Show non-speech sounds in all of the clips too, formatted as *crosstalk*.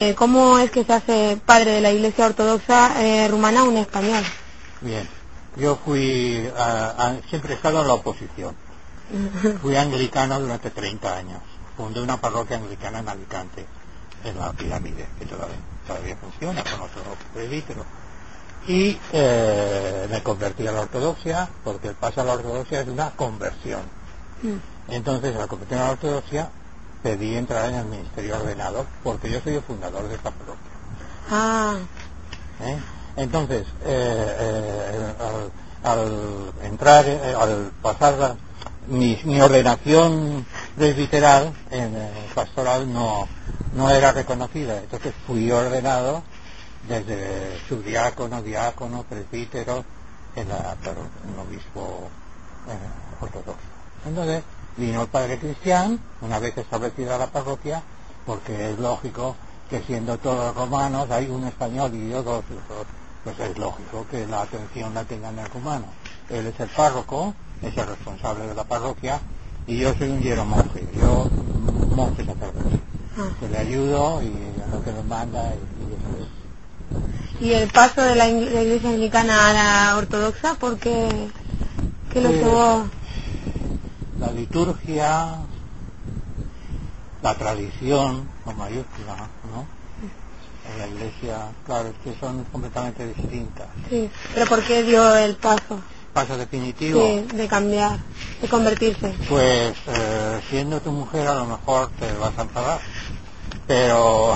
Eh, ¿Cómo es que se hace padre de la Iglesia Ortodoxa eh, rumana un español? Bien, yo fui, a- a- siempre he estado en la oposición. *laughs* Fui anglicano durante 30 años. Fundé una parroquia anglicana en Alicante, en la pirámide, que todavía, todavía funciona con otro presbítero. Y eh, me convertí a la ortodoxia, porque el paso a la ortodoxia es una conversión. Mm. Entonces, al convertirme a la ortodoxia, pedí entrar en el ministerio ordenado, porque yo soy el fundador de esta parroquia. Ah, ¿eh? Entonces, eh, eh, al, al entrar, eh, al pasar la- mi, mi ordenación presbiteral en pastoral no, no era reconocida. Entonces fui ordenado desde subdiácono, diácono, presbítero en, la, parro- en el obispo eh, ortodoxo. Entonces vino el padre Cristian, una vez establecida la parroquia, porque es lógico que siendo todos romanos, hay un español y yo dos, pues es lógico que la atención la tengan el rumano. Él es el párroco, es el responsable de la parroquia, y yo soy un hieromonje, yo mm, monje sacerdote, ah. que le ayudo y a lo que me manda y, y eso es. ¿Y el paso de la, Iglesia Anglicana a la Ortodoxa? ¿Por qué, qué lo Pues, llevó? La liturgia, la tradición, con mayúscula, ¿no? En la iglesia, claro, es que son completamente distintas. Sí, pero ¿por qué dio el paso Paso definitivo, de, de cambiar, de convertirse? pues eh, siendo tu mujer a lo mejor te vas a enfadar, pero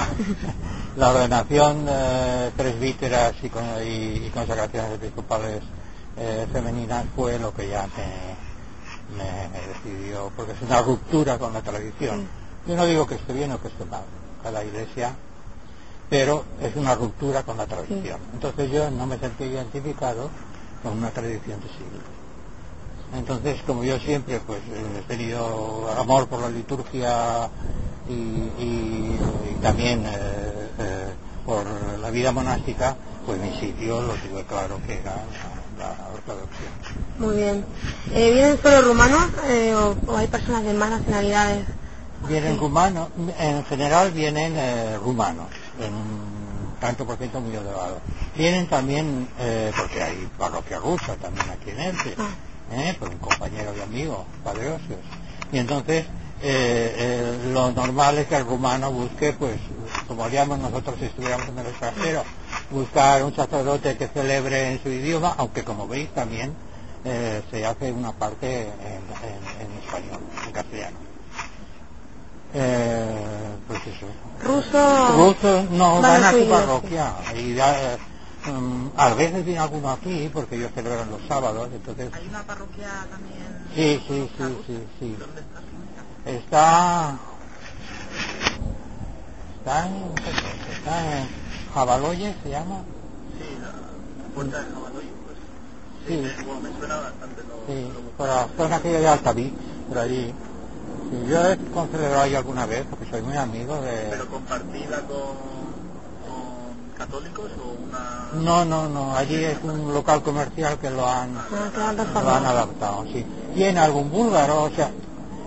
*laughs* la ordenación eh, presbíteras y, con- y- y consagraciones episcopales eh, femeninas fue lo que ya me, me decidió, porque es una ruptura con la tradición. Yo no digo que esté bien o que esté mal, cada iglesia, pero es una ruptura con la tradición. Entonces yo no me sentí identificado con una tradición de siglos. Entonces, como yo siempre pues he tenido amor por la liturgia y, y- y también eh, eh, por la vida monástica, pues mi sitio lo tuve claro que era la. Muy bien. Eh, ¿Vienen solo rumanos eh, o, o hay personas de más nacionalidades? Vienen Sí. rumanos, en general vienen eh, rumanos, en un tanto por ciento muy elevado. Vienen también, eh, porque hay parroquia rusa también aquí en Elche, Ah. eh, por un compañero y amigo, Padre Osios. Y entonces, eh, eh, lo normal es que el rumano busque, pues, como haríamos nosotros si estuviéramos en el extranjero, buscar un sacerdote que celebre en su idioma, aunque como veis también eh, se hace una parte en, en- en español, en castellano. Eh, pues eso. ¿Ruso? Rusos no Van a su parroquia. Y ya, eh, a veces viene alguno aquí porque ellos celebran los sábados, entonces Hay una parroquia también. Sí, sí, sí, sí, sí. Está... Está en... Está en Jabaloye, se llama. Sí, la puerta de Jabaloy, pues. Sí, Bueno, me suena bastante lo. sí, por la zona aquella de Altaví, por allí. Sí, yo he concelebrado ahí alguna vez porque soy muy amigo de... Pero compartida con, con católicos o una. No, no, no, allí es un local comercial que lo han... Ah, que han Lo han adaptado, sí. Tiene algún búlgaro, o sea,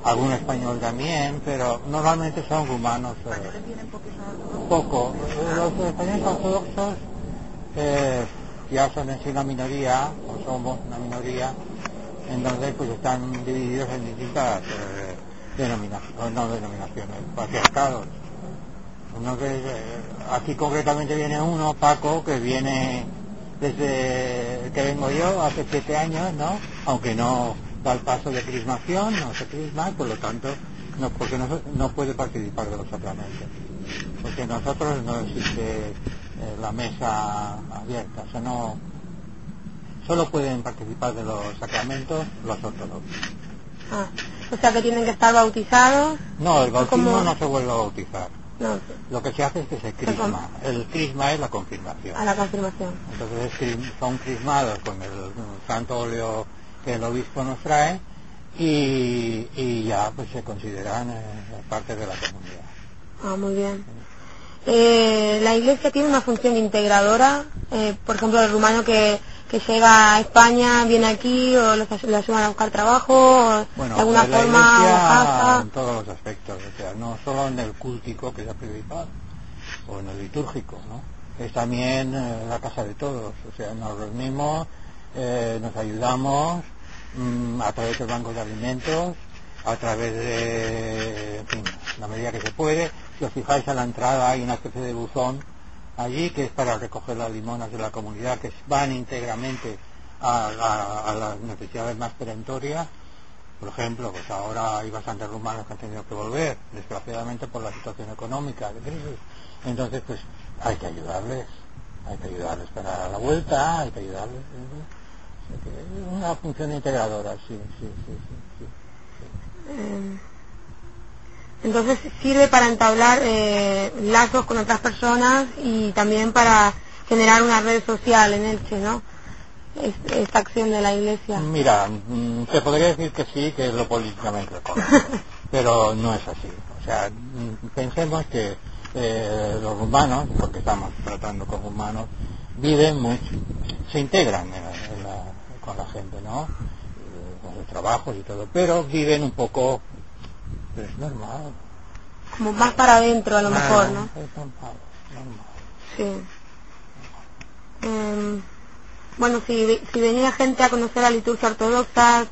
algún español también, pero normalmente son rumanos. eh, ¿Españoles vienen porque son poco. Los españoles ortodoxos eh, ya son en sí una minoría, o somos una minoría, entonces pues están divididos en distintas eh, denominaciones, no denominaciones, patriarcados. Uno que, eh, aquí concretamente viene uno, Paco, que viene desde que vengo yo, hace siete años, ¿no? Aunque no da el paso de crismación, no se crisma, por lo tanto, no, porque no, no puede participar de los sacramentos. Porque nosotros no existe eh, la mesa abierta, o sea, no, solo pueden participar de los sacramentos los ortodoxos. Ah, o sea que tienen que estar bautizados. No, el bautismo no se vuelve a bautizar. No, Lo que se hace es que se crisma. El crisma es la confirmación. a la confirmación. Entonces son crismados con el santo óleo que el obispo nos trae y, y ya pues se consideran eh, parte de la comunidad. Ah, muy bien. Eh, la iglesia tiene una función integradora, eh, por ejemplo, el rumano que, que llega a España, viene aquí o los ayudan a buscar trabajo, o Bueno, de alguna de la forma casa. en todos los aspectos, o sea, no solo en el cúltico que es la principal, o en el litúrgico, ¿no? Es también eh, la casa de todos, o sea, nos reunimos, eh, nos ayudamos mm, a través del banco de alimentos, a través de, en fin, la medida que se puede. Si os fijáis a la entrada hay una especie de buzón allí que es para recoger las limonas de la comunidad que van íntegramente a, las necesidades más perentorias. Por ejemplo, pues ahora hay bastantes rumanos que han tenido que volver, desgraciadamente por la situación económica de crisis. Entonces, pues hay que ayudarles, hay que ayudarles para la vuelta, hay que ayudarles. ¿eh? Una función integradora, sí, sí, sí, sí. sí. Eh, entonces sirve para entablar eh, lazos con otras personas y también para generar una red social en Elche, ¿no? Es- esta acción de la iglesia. Mira, mm, te podría decir que sí, que es lo políticamente correcto, *laughs* pero no es así. O sea, mm, pensemos que eh, los humanos, porque estamos tratando con humanos, viven mucho, se integran en la- en la- con la gente, ¿no? Eh, Con sus trabajos y todo, pero viven un poco, pues normal. Como más para adentro a lo mejor, ¿no? Es normal, normal. Sí. Em, bueno, si, ve- si venía gente a conocer la liturgia ortodoxa,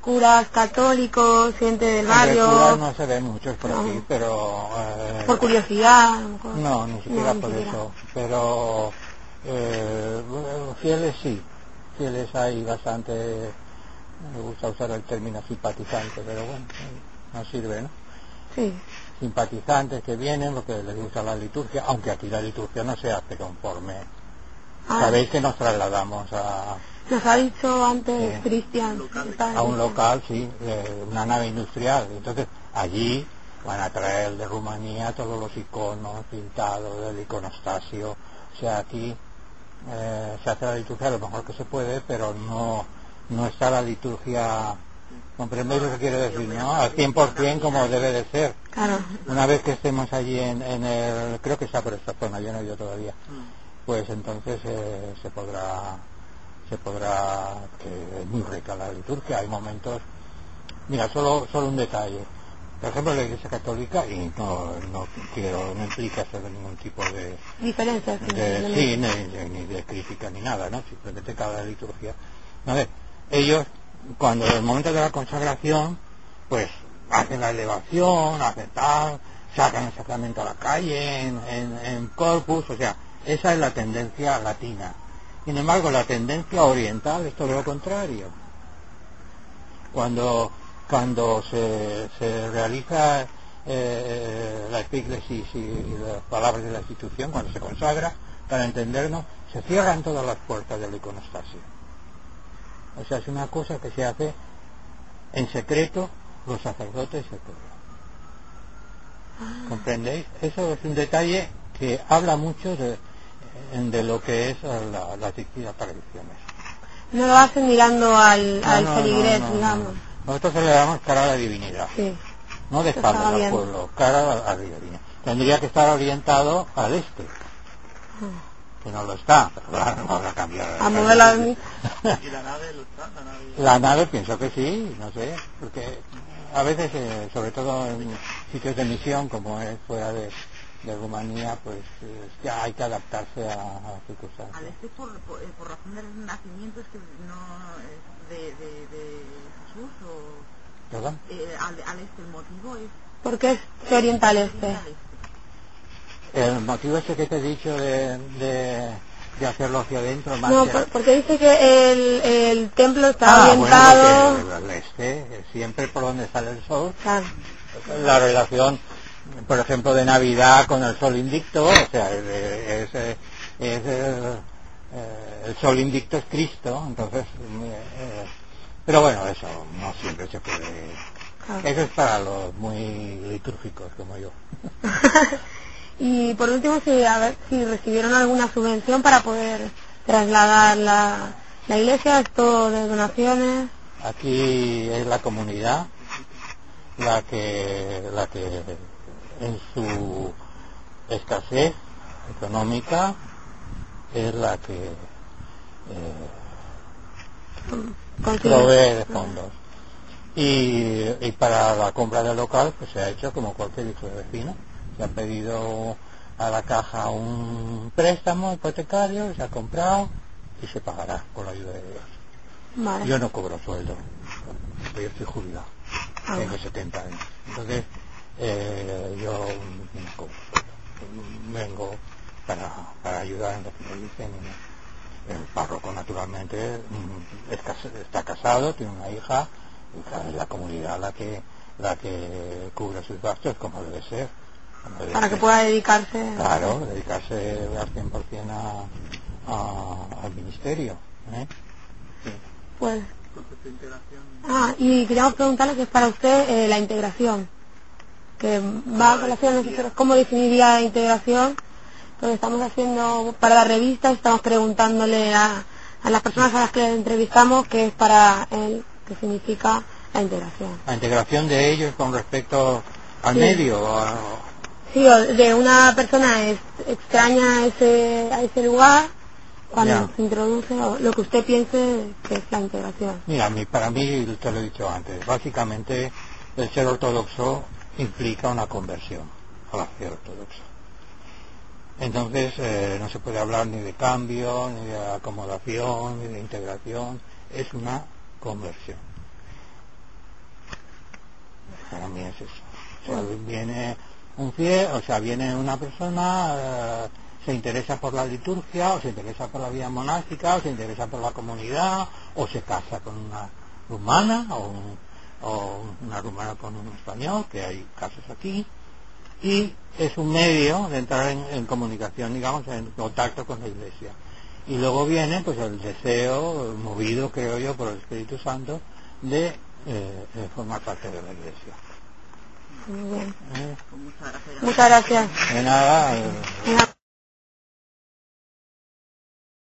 curas católicos, gente del curas barrio, no se ven muchos por No. aquí, pero... eh, por curiosidad, a lo mejor. No, ni siquiera por siquiera. eso. Pero eh, fieles sí. Fieles hay bastante. Me gusta usar el término simpatizante, pero bueno, eh, no sirve, ¿no? Sí. Simpatizantes que vienen porque les gusta la liturgia, aunque aquí la liturgia no se hace conforme. Ah, Sabéis que nos trasladamos a, Nos ha dicho antes Sí. Cristian. a un local, sí, eh, una nave industrial. Entonces, allí van a traer de Rumanía todos los iconos pintados del iconostasio. O sea, aquí eh, se hace la liturgia lo mejor que se puede, pero no, no está la liturgia, comprendéis lo que quiero decir, ¿no? Al 100% como debe de ser. Claro. Una vez que estemos allí en, en el, creo que está por esta zona, yo no he ido todavía, pues entonces eh, se podrá, se podrá, que es muy rica la liturgia, hay momentos, mira, solo, solo un detalle, por ejemplo la Iglesia Católica, y no, no quiero, no implica hacer ningún tipo de, de, de- sí, ni, ni de crítica ni nada, ¿no? Simplemente cada liturgia. A ver, ellos, cuando el momento de la consagración, pues hacen la elevación, hacen tal, sacan el sacramento a la calle, en, en, en corpus, o sea, esa es la tendencia latina. Sin embargo, la tendencia oriental es todo lo contrario. Cuando, cuando se, realiza eh, la epíclesis y, y las palabras de la institución, cuando se consagra, para entendernos, se cierran todas las puertas del iconostasio. O sea, es una cosa que se hace en secreto los sacerdotes y el pueblo. ¿Comprendéis? Eso es un detalle que habla mucho de, de lo que es la, las distintas tradiciones. No lo hacen mirando al, No, al no, no, no, digamos. no. Nosotros le damos cara a la divinidad, Sí. no de espaldas al pueblo, cara a la, a la divinidad. Tendría que estar orientado al este, que no lo está, claro, no habrá cambiado. A mover la. ¿Y la nave lo está? La nave... La nave pienso que sí, no sé, porque a veces, eh, sobre todo en sitios de misión como es fuera de, de Rumanía, pues eh, ya hay que adaptarse a, a las circunstancias. Al este por, por, eh, por razón del nacimiento es que no es de, de, de Jesús o ¿Verdad? eh, al, al este el motivo es Porque es se orienta al este. al este. El motivo ese que te he dicho de, de, de hacerlo hacia adentro, más No, que- por- porque dice que el, el templo está Ah, orientado. bueno, el este, siempre por donde sale el sol, Claro. la relación, por ejemplo, de Navidad con el sol invicto, o sea, es, es, es, es el, eh, el sol invicto es Cristo, entonces, eh, eh, pero bueno, eso no siempre se puede. claro. Eso es para los muy litúrgicos como yo. *laughs* y por último, si, a ver si recibieron alguna subvención para poder trasladar la, la iglesia, esto de donaciones. Aquí es la comunidad la que, la que en su escasez económica es la que eh, provee de fondos. Y, y para la compra del local pues se ha hecho como cualquier hijo de vecino. Se ha pedido a la caja un préstamo hipotecario, se ha comprado y se pagará con la ayuda de Dios. Vale. Yo no cobro sueldo, yo estoy jubilado, Ah, tengo 70 años. Entonces, eh, yo no cobro sueldo, vengo para, para ayudar en lo que me dicen. El párroco, naturalmente, mm, está casado, tiene una hija, y claro, es la comunidad la que, la que cubre sus gastos como debe ser. Para que pueda dedicarse. Claro, dedicarse al 100% a, a- al ministerio. ¿eh? Pues. Ah, y queríamos preguntarle que es para usted eh, la integración. Que va a colación, nosotros, ¿cómo definiría la integración? Entonces estamos haciendo para la revista, estamos preguntándole a, a las personas a las que entrevistamos qué es para él, qué significa la integración. La integración de ellos con respecto al Sí. medio. a- Sí, o de una persona es, extraña a ese, a ese lugar, cuando Ya. se introduce, o lo que usted piense que es la integración. Mira, a mí- para mí, te lo he dicho antes, básicamente el ser ortodoxo implica una conversión a la fe ortodoxa. Entonces eh, no se puede hablar ni de cambio, ni de acomodación, ni de integración, es una conversión. Para mí es eso. O sea, viene un fiel, o sea, viene una persona, eh, se interesa por la liturgia, o se interesa por la vida monástica, o se interesa por la comunidad, o se casa con una rumana, o, un- o una rumana con un español, que hay casos aquí, y es un medio de entrar en, en comunicación, digamos, en contacto con la Iglesia. Y luego viene pues el deseo, movido creo yo por el Espíritu Santo, de, eh, formar parte de la Iglesia. Muy bien. ¿eh? Pues muchas gracias. Muchas gracias. De nada, Venga.